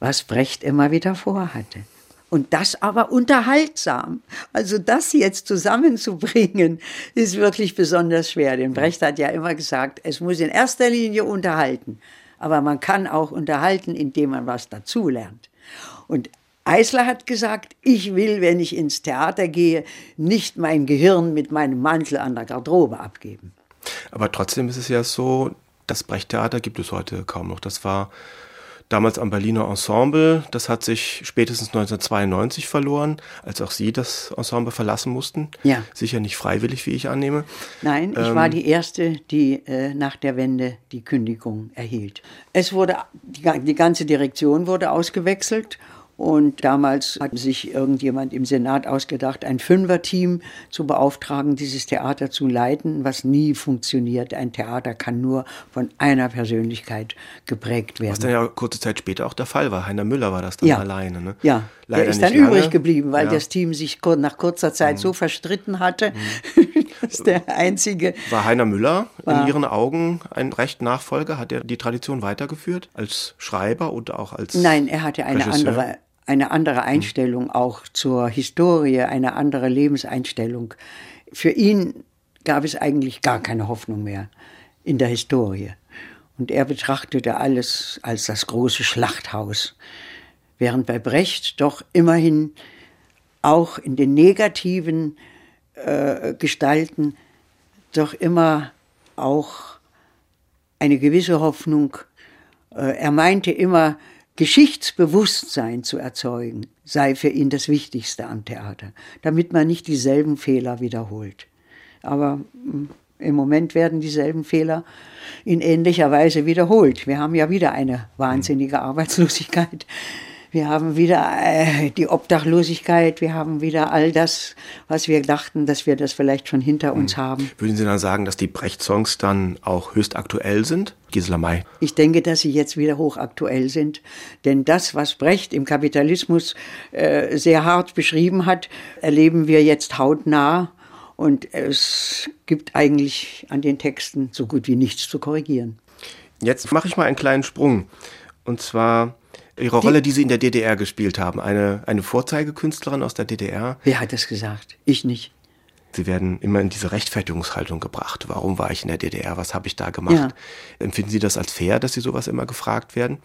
D: was Brecht immer wieder vorhatte. Und das aber unterhaltsam. Also das jetzt zusammenzubringen, ist wirklich besonders schwer. Denn Brecht hat ja immer gesagt, es muss in erster Linie unterhalten. Aber man kann auch unterhalten, indem man was dazulernt. Und Eisler hat gesagt, ich will, wenn ich ins Theater gehe, nicht mein Gehirn mit meinem Mantel an der Garderobe abgeben.
C: Aber trotzdem ist es ja so, das Brecht-Theater gibt es heute kaum noch. Das war damals am Berliner Ensemble. Das hat sich spätestens 1992 verloren, als auch Sie das Ensemble verlassen mussten.
D: Ja.
C: Sicher nicht freiwillig, wie ich annehme.
D: Nein, ich
C: Ähm,
D: war die Erste, die äh, nach der Wende die Kündigung erhielt. Es wurde, die, die ganze Direktion wurde ausgewechselt und damals hat sich irgendjemand im Senat ausgedacht, ein Fünfer-Team zu beauftragen, dieses Theater zu leiten, was nie funktioniert. Ein Theater kann nur von einer Persönlichkeit geprägt werden.
C: Was dann ja kurze Zeit später auch der Fall war. Heiner Müller war das dann
D: Ja.
C: alleine. Ne?
D: Ja,
C: Leider
D: der ist dann
C: lange.
D: übrig geblieben, weil
C: Ja. Mhm.
D: das Team sich nach kurzer Zeit so verstritten hatte, dass der einzige
C: War Heiner Müller
D: War-
C: in Ihren Augen ein Recht-Nachfolger? Hat er die Tradition weitergeführt als Schreiber und auch als
D: Nein, er hatte eine
C: Regisseur?
D: andere, eine andere Einstellung auch zur Historie, eine andere Lebenseinstellung. Für ihn gab es eigentlich gar keine Hoffnung mehr in der Historie. Und er betrachtete alles als das große Schlachthaus. Während bei Brecht doch immerhin auch in den negativen äh, Gestalten doch immer auch eine gewisse Hoffnung. Äh, Er meinte immer, Geschichtsbewusstsein zu erzeugen, sei für ihn das Wichtigste am Theater, damit man nicht dieselben Fehler wiederholt. Aber mm, im Moment werden dieselben Fehler in ähnlicher Weise wiederholt. Wir haben ja wieder eine wahnsinnige Arbeitslosigkeit. Wir haben wieder äh, die Obdachlosigkeit, wir haben wieder all das, was wir dachten, dass wir das vielleicht schon hinter uns mhm. haben.
C: Würden Sie dann sagen, dass die Brecht-Songs dann auch höchst aktuell sind? Gisela May.
D: Ich denke, dass sie jetzt wieder hochaktuell sind. Denn das, was Brecht im Kapitalismus äh, sehr hart beschrieben hat, erleben wir jetzt hautnah. Und es gibt eigentlich an den Texten so gut wie nichts zu korrigieren.
C: Jetzt mache ich mal einen kleinen Sprung. Und zwar Ihre Rolle, die Sie in der DDR gespielt haben. Eine, eine Vorzeigekünstlerin aus der DDR.
D: Wer hat das gesagt? Ich nicht.
C: Sie werden immer in diese Rechtfertigungshaltung gebracht. Warum war ich in der DDR? Was habe ich da gemacht? Ja. Empfinden Sie das als fair, dass Sie sowas immer gefragt werden?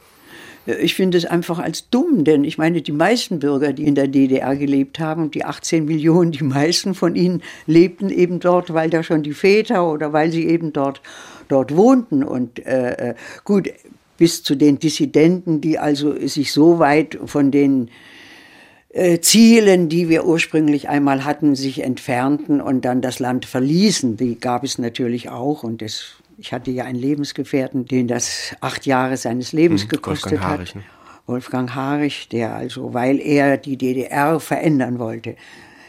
D: Ich finde es einfach als dumm, denn ich meine, die meisten Bürger, die in der DDR gelebt haben, die 18 Millionen, die meisten von ihnen lebten eben dort, weil da schon die Väter oder weil sie eben dort, dort wohnten. Und äh, äh gut, bis zu den Dissidenten, die also sich so weit von den äh, Zielen, die wir ursprünglich einmal hatten, sich entfernten und dann das Land verließen. Die gab es natürlich auch und das, ich hatte ja einen Lebensgefährten, den das acht Jahre seines Lebens hm, gekostet Wolfgang Harich, hat. Ne? Wolfgang Harich, der also, weil er die DDR verändern wollte.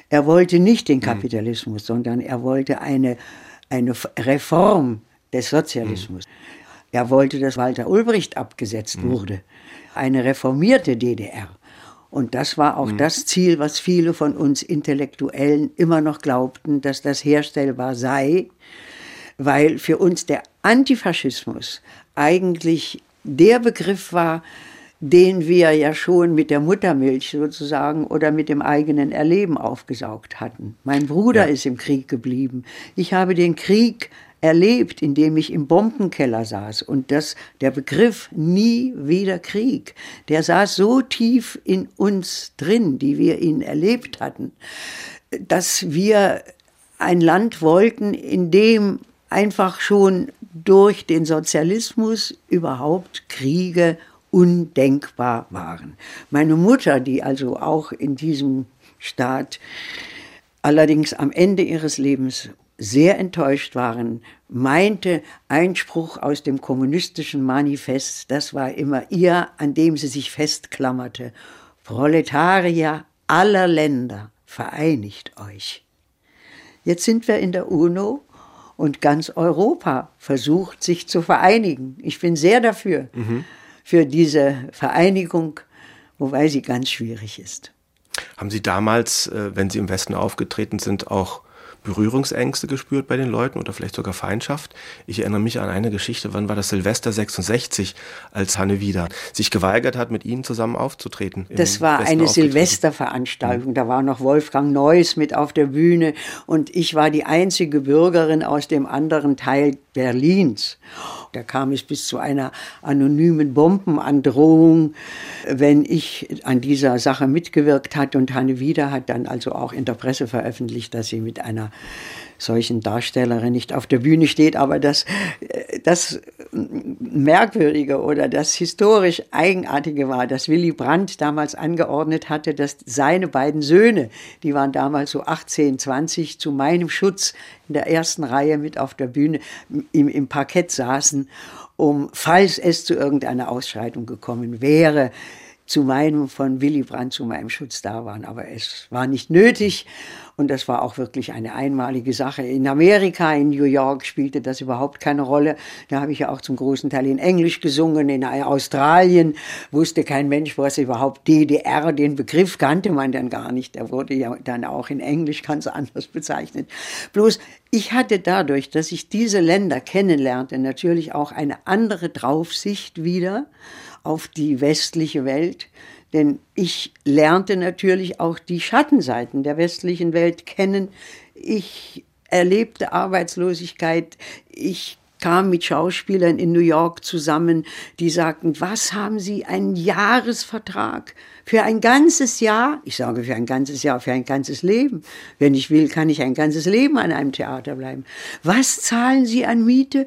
D: Er wollte nicht den hm. Kapitalismus, hm. sondern er wollte eine, eine Reform des Sozialismus. Hm. Er wollte, dass Walter Ulbricht abgesetzt hm. wurde. Eine reformierte DDR. Und das war auch mhm. das Ziel, was viele von uns Intellektuellen immer noch glaubten, dass das herstellbar sei, weil für uns der Antifaschismus eigentlich der Begriff war, den wir ja schon mit der Muttermilch sozusagen oder mit dem eigenen Erleben aufgesaugt hatten. Mein Bruder ja. ist im Krieg geblieben. Ich habe den Krieg erlebt, indem ich im Bombenkeller saß. Und das, der Begriff nie wieder Krieg, der saß so tief in uns drin, die wir ihn erlebt hatten, dass wir ein Land wollten, in dem einfach schon durch den Sozialismus überhaupt Kriege undenkbar waren. Meine Mutter, die also auch in diesem Staat allerdings am Ende ihres Lebens sehr enttäuscht waren, meinte Einspruch aus dem kommunistischen Manifest, das war immer ihr, an dem sie sich festklammerte. Proletarier aller Länder, vereinigt euch. Jetzt sind wir in der UNO und ganz Europa versucht sich zu vereinigen. Ich bin sehr dafür, mhm. für diese Vereinigung, wobei sie ganz schwierig ist.
C: Haben Sie damals, äh, wenn Sie im Westen aufgetreten sind, auch Berührungsängste gespürt bei den Leuten oder vielleicht sogar Feindschaft. Ich erinnere mich an eine Geschichte, wann war das Silvester 66, als Hanne wieder sich geweigert hat, mit Ihnen zusammen aufzutreten.
D: Das war eine Silvesterveranstaltung, da war noch Wolfgang Neuss mit auf der Bühne und ich war die einzige Bürgerin aus dem anderen Teil Berlins. Da kam es bis zu einer anonymen Bombenandrohung, wenn ich an dieser Sache mitgewirkt hatte. Und Hanne Wieder hat dann also auch in der Presse veröffentlicht, dass sie mit einer solchen Darstellerin nicht auf der Bühne steht. Aber das, das Merkwürdige oder das historisch Eigenartige war, dass Willy Brandt damals angeordnet hatte, dass seine beiden Söhne, die waren damals so 18, 20, zu meinem Schutz in der ersten Reihe mit auf der Bühne im, im Parkett saßen, um, falls es zu irgendeiner Ausschreitung gekommen wäre, zu meinem, von Willy Brandt zu meinem Schutz da waren. Aber es war nicht nötig. Und das war auch wirklich eine einmalige Sache. In Amerika, in New York spielte das überhaupt keine Rolle. Da habe ich ja auch zum großen Teil in Englisch gesungen. In Australien wusste kein Mensch, was überhaupt DDR, den Begriff kannte man dann gar nicht. Der wurde ja dann auch in Englisch ganz anders bezeichnet. Bloß ich hatte dadurch, dass ich diese Länder kennenlernte, natürlich auch eine andere Draufsicht wieder auf die westliche Welt. Denn ich lernte natürlich auch die Schattenseiten der westlichen Welt kennen. Ich erlebte Arbeitslosigkeit. Ich kam mit Schauspielern in New York zusammen, die sagten, was haben Sie, einen Jahresvertrag für ein ganzes Jahr? Ich sage für ein ganzes Jahr, für ein ganzes Leben. Wenn ich will, kann ich ein ganzes Leben an einem Theater bleiben. Was zahlen Sie an Miete?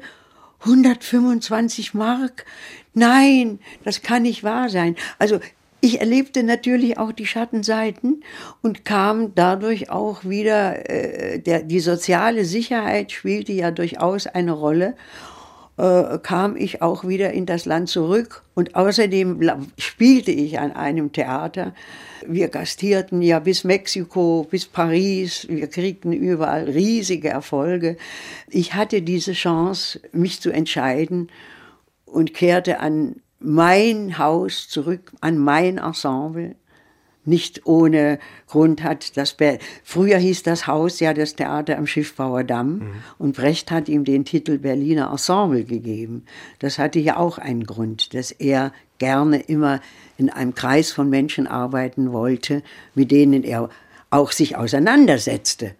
D: 125 Mark? Nein, das kann nicht wahr sein. Also ich erlebte natürlich auch die Schattenseiten und kam dadurch auch wieder, äh, der, die soziale Sicherheit spielte ja durchaus eine Rolle. äh, kam ich auch wieder in das Land zurück und außerdem spielte ich an einem Theater. Wir gastierten ja bis Mexiko, bis Paris, wir kriegten überall riesige Erfolge. Ich hatte diese Chance, mich zu entscheiden und kehrte an mein Haus zurück, an mein Ensemble nicht ohne Grund hat das Be früher hieß das Haus ja das Theater am Schiffbauer Damm mhm. und Brecht hat ihm den Titel Berliner Ensemble gegeben. Das hatte ja auch einen Grund, dass er gerne immer in einem Kreis von Menschen arbeiten wollte, mit denen er auch sich auseinandersetzte.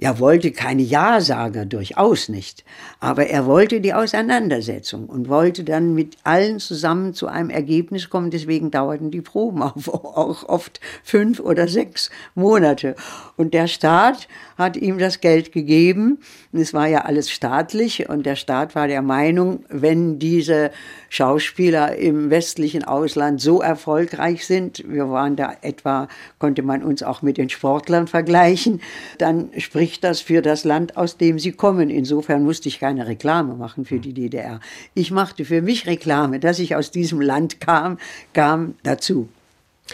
D: Er wollte keine Ja-Sager, durchaus nicht. Aber er wollte die Auseinandersetzung und wollte dann mit allen zusammen zu einem Ergebnis kommen. Deswegen dauerten die Proben auch, oft fünf oder sechs Monate. Und der Staat hat ihm das Geld gegeben. Es war ja alles staatlich und der Staat war der Meinung, wenn diese Schauspieler im westlichen Ausland so erfolgreich sind, wir waren da etwa, konnte man uns auch mit den Sportlern vergleichen, dann spricht das für das Land, aus dem sie kommen. Insofern musste ich keine Reklame machen für die DDR. Ich machte für mich Reklame, dass ich aus diesem Land kam, kam dazu.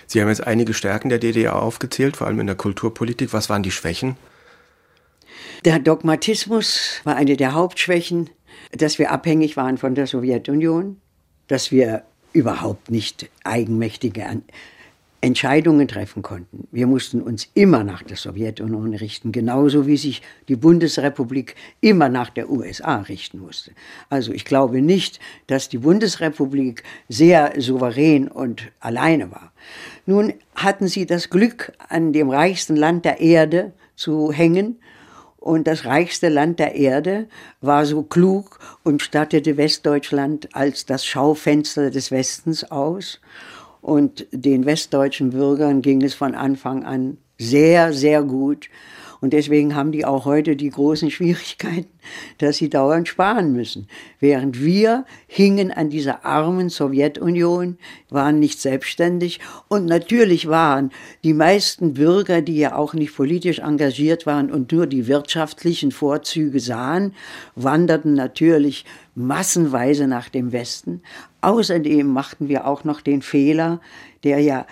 C: Sie haben jetzt einige Stärken der DDR aufgezählt, vor allem in der Kulturpolitik. Was waren die Schwächen?
D: Der Dogmatismus war eine der Hauptschwächen, dass wir abhängig waren von der Sowjetunion, dass wir überhaupt nicht eigenmächtige Entscheidungen treffen konnten. Wir mussten uns immer nach der Sowjetunion richten, genauso wie sich die Bundesrepublik immer nach der USA richten musste. Also ich glaube nicht, dass die Bundesrepublik sehr souverän und alleine war. Nun hatten sie das Glück, an dem reichsten Land der Erde zu hängen und das reichste Land der Erde war so klug und stattete Westdeutschland als das Schaufenster des Westens aus. Und den westdeutschen Bürgern ging es von Anfang an sehr, sehr gut. Und deswegen haben die auch heute die großen Schwierigkeiten, dass sie dauernd sparen müssen. Während wir hingen an dieser armen Sowjetunion, waren nicht selbstständig und natürlich waren die meisten Bürger, die ja auch nicht politisch engagiert waren und nur die wirtschaftlichen Vorzüge sahen, wanderten natürlich massenweise nach dem Westen. Außerdem machten wir auch noch den Fehler, der ja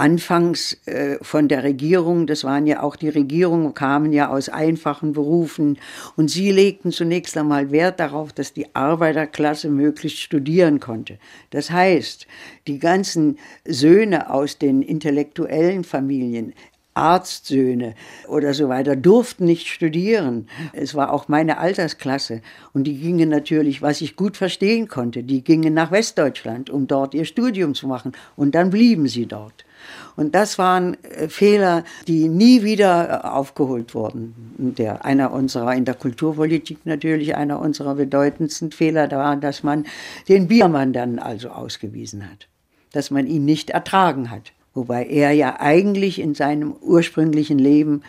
D: anfangs äh, von der Regierung, das waren ja auch die Regierungen, kamen ja aus einfachen Berufen und sie legten zunächst einmal Wert darauf, dass die Arbeiterklasse möglichst studieren konnte. Das heißt, die ganzen Söhne aus den intellektuellen Familien, Arztsöhne oder so weiter durften nicht studieren. Es war auch meine Altersklasse und die gingen natürlich, was ich gut verstehen konnte, die gingen nach Westdeutschland, um dort ihr Studium zu machen und dann blieben sie dort. Und das waren äh, Fehler, die nie wieder äh, aufgeholt wurden. Der, einer unserer, in der Kulturpolitik natürlich einer unserer bedeutendsten Fehler war, dass man den Biermann dann also ausgewiesen hat. Dass man ihn nicht ertragen hat. Wobei er ja eigentlich in seinem ursprünglichen Leben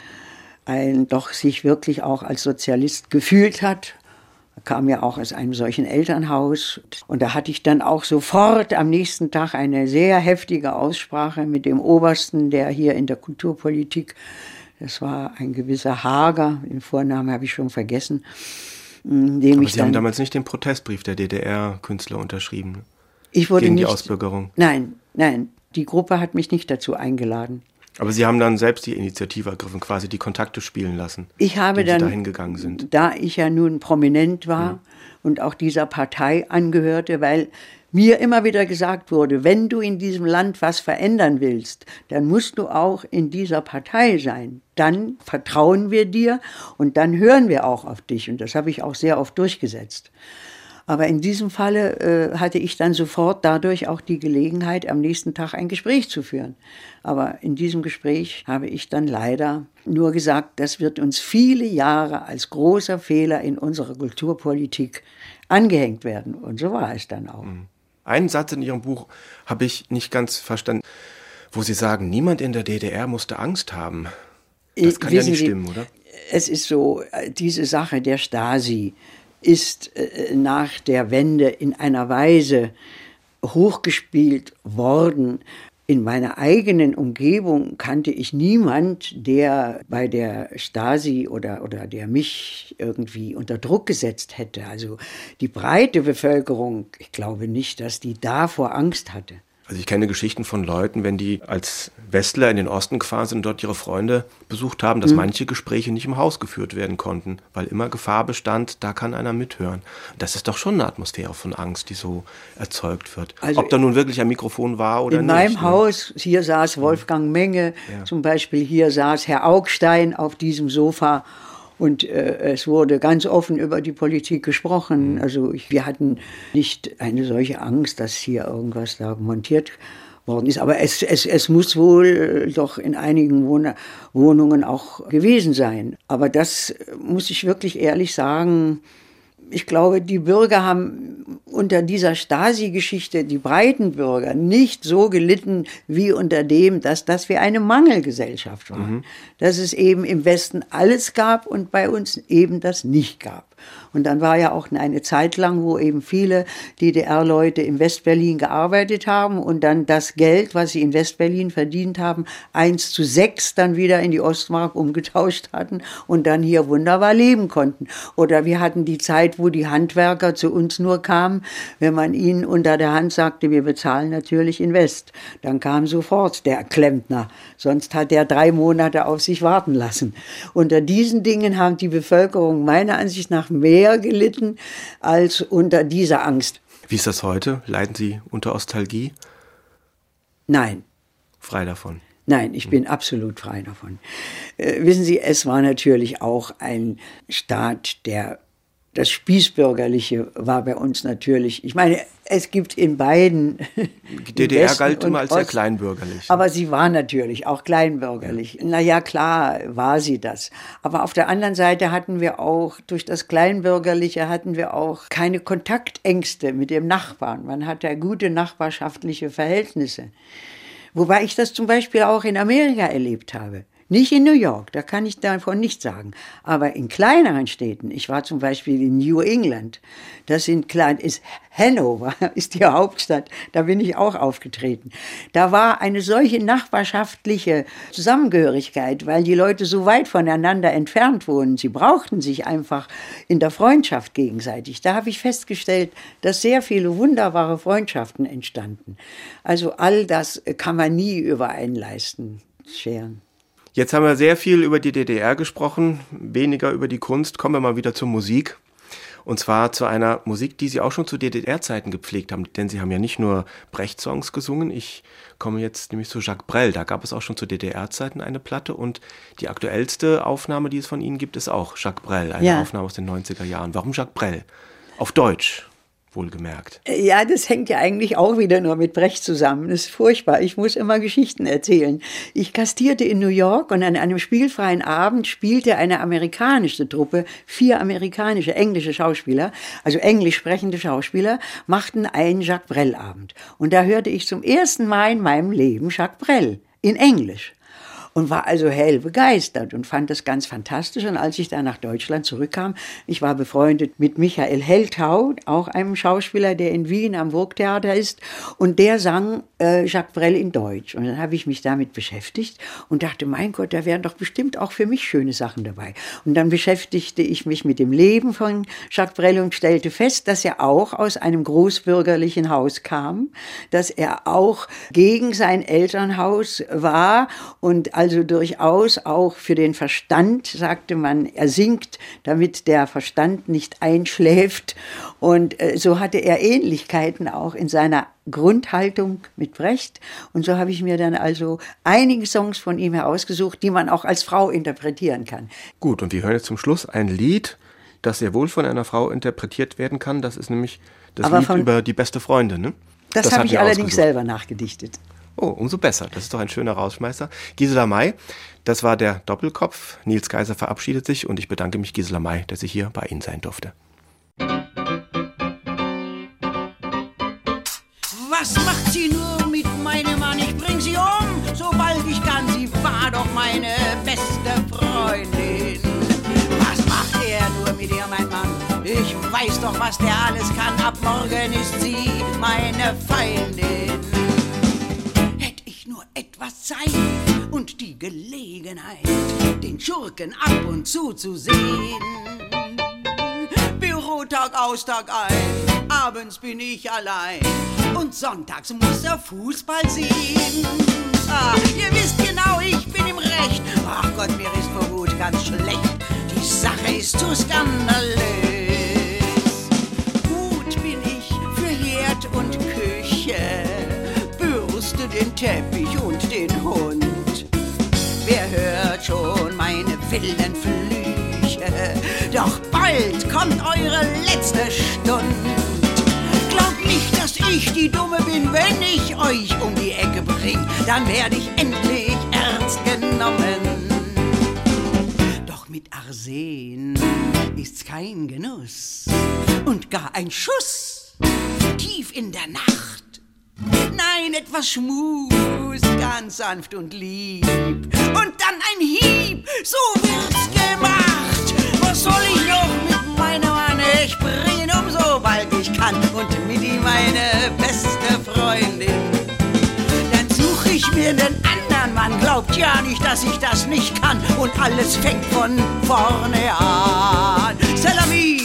D: ein, doch sich wirklich auch als Sozialist gefühlt hat kam ja auch aus einem solchen Elternhaus. Und da hatte ich dann auch sofort am nächsten Tag eine sehr heftige Aussprache mit dem Obersten, der hier in der Kulturpolitik, das war ein gewisser Hager, den Vornamen habe ich schon vergessen.
C: Dem Aber Sie haben damals nicht den Protestbrief der DDR-Künstler unterschrieben?
D: Ich wurde
C: gegen
D: nicht,
C: die Ausbürgerung?
D: Nein, nein. Die Gruppe hat mich nicht dazu eingeladen.
C: Aber Sie haben dann selbst die Initiative ergriffen, quasi die Kontakte spielen lassen.
D: Ich habe dann,
C: dahin gegangen sind.
D: da ich ja nun prominent war mhm. und auch dieser Partei angehörte, weil mir immer wieder gesagt wurde, wenn du in diesem Land was verändern willst, dann musst du auch in dieser Partei sein. Dann vertrauen wir dir und dann hören wir auch auf dich. Und das habe ich auch sehr oft durchgesetzt. Aber in diesem Falle äh, hatte ich dann sofort dadurch auch die Gelegenheit, am nächsten Tag ein Gespräch zu führen. Aber in diesem Gespräch habe ich dann leider nur gesagt, das wird uns viele Jahre als großer Fehler in unserer Kulturpolitik angehängt werden. Und so war es dann auch. Mhm.
C: Einen Satz in Ihrem Buch habe ich nicht ganz verstanden, wo Sie sagen, niemand in der DDR musste Angst haben. Das kann Wissen ja nicht Sie, stimmen, oder?
D: Es ist so, äh, diese Sache der Stasi, ist äh, nach der Wende in einer Weise hochgespielt worden, in meiner eigenen Umgebung kannte ich niemand, der bei der Stasi oder, oder der mich irgendwie unter Druck gesetzt hätte. Also die breite Bevölkerung, ich glaube nicht, dass die davor Angst hatte.
C: Also ich kenne Geschichten von Leuten, wenn die als Westler in den Osten gefahren sind und dort ihre Freunde besucht haben, dass mhm. manche Gespräche nicht im Haus geführt werden konnten, weil immer Gefahr bestand, da kann einer mithören. Das ist doch schon eine Atmosphäre von Angst, die so erzeugt wird. Also Ob da nun wirklich ein Mikrofon war oder
D: in
C: nicht.
D: In meinem ne? Haus, hier saß Wolfgang Menge, ja. zum Beispiel hier saß Herr Augstein auf diesem Sofa und äh, es wurde ganz offen über die Politik gesprochen. Mhm. Also ich, wir hatten nicht eine solche Angst, dass hier irgendwas da montiert worden ist. Aber es, es, es muss wohl doch in einigen Wohn Wohnungen auch gewesen sein. Aber das muss ich wirklich ehrlich sagen, ich glaube, die Bürger haben unter dieser Stasi-Geschichte, die breiten Bürger, nicht so gelitten wie unter dem, dass das wir eine Mangelgesellschaft waren. Mhm. Dass es eben im Westen alles gab und bei uns eben das nicht gab. Und dann war ja auch eine Zeit lang, wo eben viele DDR-Leute in Westberlin gearbeitet haben und dann das Geld, was sie in Westberlin verdient haben, eins zu sechs dann wieder in die Ostmark umgetauscht hatten und dann hier wunderbar leben konnten. Oder wir hatten die Zeit, wo die Handwerker zu uns nur kamen, wenn man ihnen unter der Hand sagte, wir bezahlen natürlich in West. Dann kam sofort der Klempner. Sonst hat er drei Monate auf sich warten lassen. Unter diesen Dingen haben die Bevölkerung meiner Ansicht nach mehr gelitten als unter dieser Angst.
C: Wie ist das heute? Leiden Sie unter Ostalgie?
D: Nein.
C: Frei davon?
D: Nein, ich bin absolut frei davon. Äh, wissen Sie, es war natürlich auch ein Staat, der das Spießbürgerliche war bei uns natürlich. Ich meine, es gibt in beiden.
C: Die DDR galt immer als Ost, sehr kleinbürgerlich.
D: Aber sie war natürlich auch kleinbürgerlich. Ja. Naja, klar war sie das. Aber auf der anderen Seite hatten wir auch, durch das Kleinbürgerliche hatten wir auch keine Kontaktängste mit dem Nachbarn. Man hatte gute nachbarschaftliche Verhältnisse. Wobei ich das zum Beispiel auch in Amerika erlebt habe. Nicht in New York, da kann ich davon nichts sagen. Aber in kleineren Städten, ich war zum Beispiel in New England, das sind klein, ist Hanover, ist die Hauptstadt, da bin ich auch aufgetreten. Da war eine solche nachbarschaftliche Zusammengehörigkeit, weil die Leute so weit voneinander entfernt wohnen. Sie brauchten sich einfach in der Freundschaft gegenseitig. Da habe ich festgestellt, dass sehr viele wunderbare Freundschaften entstanden. Also all das kann man nie über einen leisten, scheren.
C: Jetzt haben wir sehr viel über die DDR gesprochen, weniger über die Kunst. Kommen wir mal wieder zur Musik. Und zwar zu einer Musik, die Sie auch schon zu DDR-Zeiten gepflegt haben. Denn Sie haben ja nicht nur Brecht-Songs gesungen. Ich komme jetzt nämlich zu Jacques Brel. Da gab es auch schon zu DDR-Zeiten eine Platte. Und die aktuellste Aufnahme, die es von Ihnen gibt, ist auch Jacques Brel. Eine ja. Aufnahme aus den 90er Jahren. Warum Jacques Brel? Auf Deutsch wohlgemerkt.
D: Ja, das hängt ja eigentlich auch wieder nur mit Brecht zusammen. Das ist furchtbar. Ich muss immer Geschichten erzählen. Ich gastierte in New York und an einem spielfreien Abend spielte eine amerikanische Truppe, vier amerikanische, englische Schauspieler, also englisch sprechende Schauspieler, machten einen Jacques Brel-Abend. Und da hörte ich zum ersten Mal in meinem Leben Jacques Brel in Englisch und war also hell begeistert und fand das ganz fantastisch. Und als ich dann nach Deutschland zurückkam, ich war befreundet mit Michael Heltau, auch einem Schauspieler, der in Wien am Burgtheater ist, und der sang äh, Jacques Brel in Deutsch. Und dann habe ich mich damit beschäftigt und dachte, mein Gott, da wären doch bestimmt auch für mich schöne Sachen dabei. Und dann beschäftigte ich mich mit dem Leben von Jacques Brel und stellte fest, dass er auch aus einem großbürgerlichen Haus kam, dass er auch gegen sein Elternhaus war und also durchaus auch für den Verstand, sagte man, er singt, damit der Verstand nicht einschläft. Und äh, so hatte er Ähnlichkeiten auch in seiner Grundhaltung mit Brecht. Und so habe ich mir dann also einige Songs von ihm herausgesucht, die man auch als Frau interpretieren kann.
C: Gut, und wir hören jetzt zum Schluss ein Lied, das sehr wohl von einer Frau interpretiert werden kann. Das ist nämlich das Aber Lied über die beste Freundin. Ne?
D: Das, das habe ich allerdings ausgesucht. selber nachgedichtet.
C: Oh, umso besser. Das ist doch ein schöner Rausschmeißer. Gisela May, das war der Doppelkopf. Nils Kaiser verabschiedet sich und ich bedanke mich Gisela May, dass ich hier bei Ihnen sein durfte.
E: Was macht sie nur mit meinem Mann? Ich bring sie um, sobald ich kann. Sie war doch meine beste Freundin. Was macht er nur mit ihr, mein Mann? Ich weiß doch, was der alles kann. Ab morgen ist sie meine Feindin
D: etwas Zeit und die Gelegenheit, den Schurken ab und zu zu sehen. Büro Tag aus, Tag ein, abends bin ich allein und sonntags muss er Fußball sehen. Ah, ihr wisst genau, ich bin im Recht. Ach Gott, mir ist vor Wut ganz schlecht. Die Sache ist zu skandalös. Gut bin ich für Herd und Küche, bürste den Teppich den Hund. Wer hört schon meine wilden Flüche? Doch bald kommt eure letzte Stunde. Glaubt nicht, dass ich die Dumme bin, wenn ich euch um die Ecke bring, dann werde ich endlich ernst genommen. Doch mit Arsen ist's kein Genuss und gar ein Schuss tief in der Nacht. Nein, etwas Schmus, ganz sanft und lieb. Und dann ein Hieb, so wird's gemacht. Was soll ich noch mit meiner Manne? Ich bring ihn um, sobald ich kann. Und mit ihm meine beste Freundin. Dann such ich mir den anderen Mann. Glaubt ja nicht, dass ich das nicht kann. Und alles fängt von vorne an. Salami,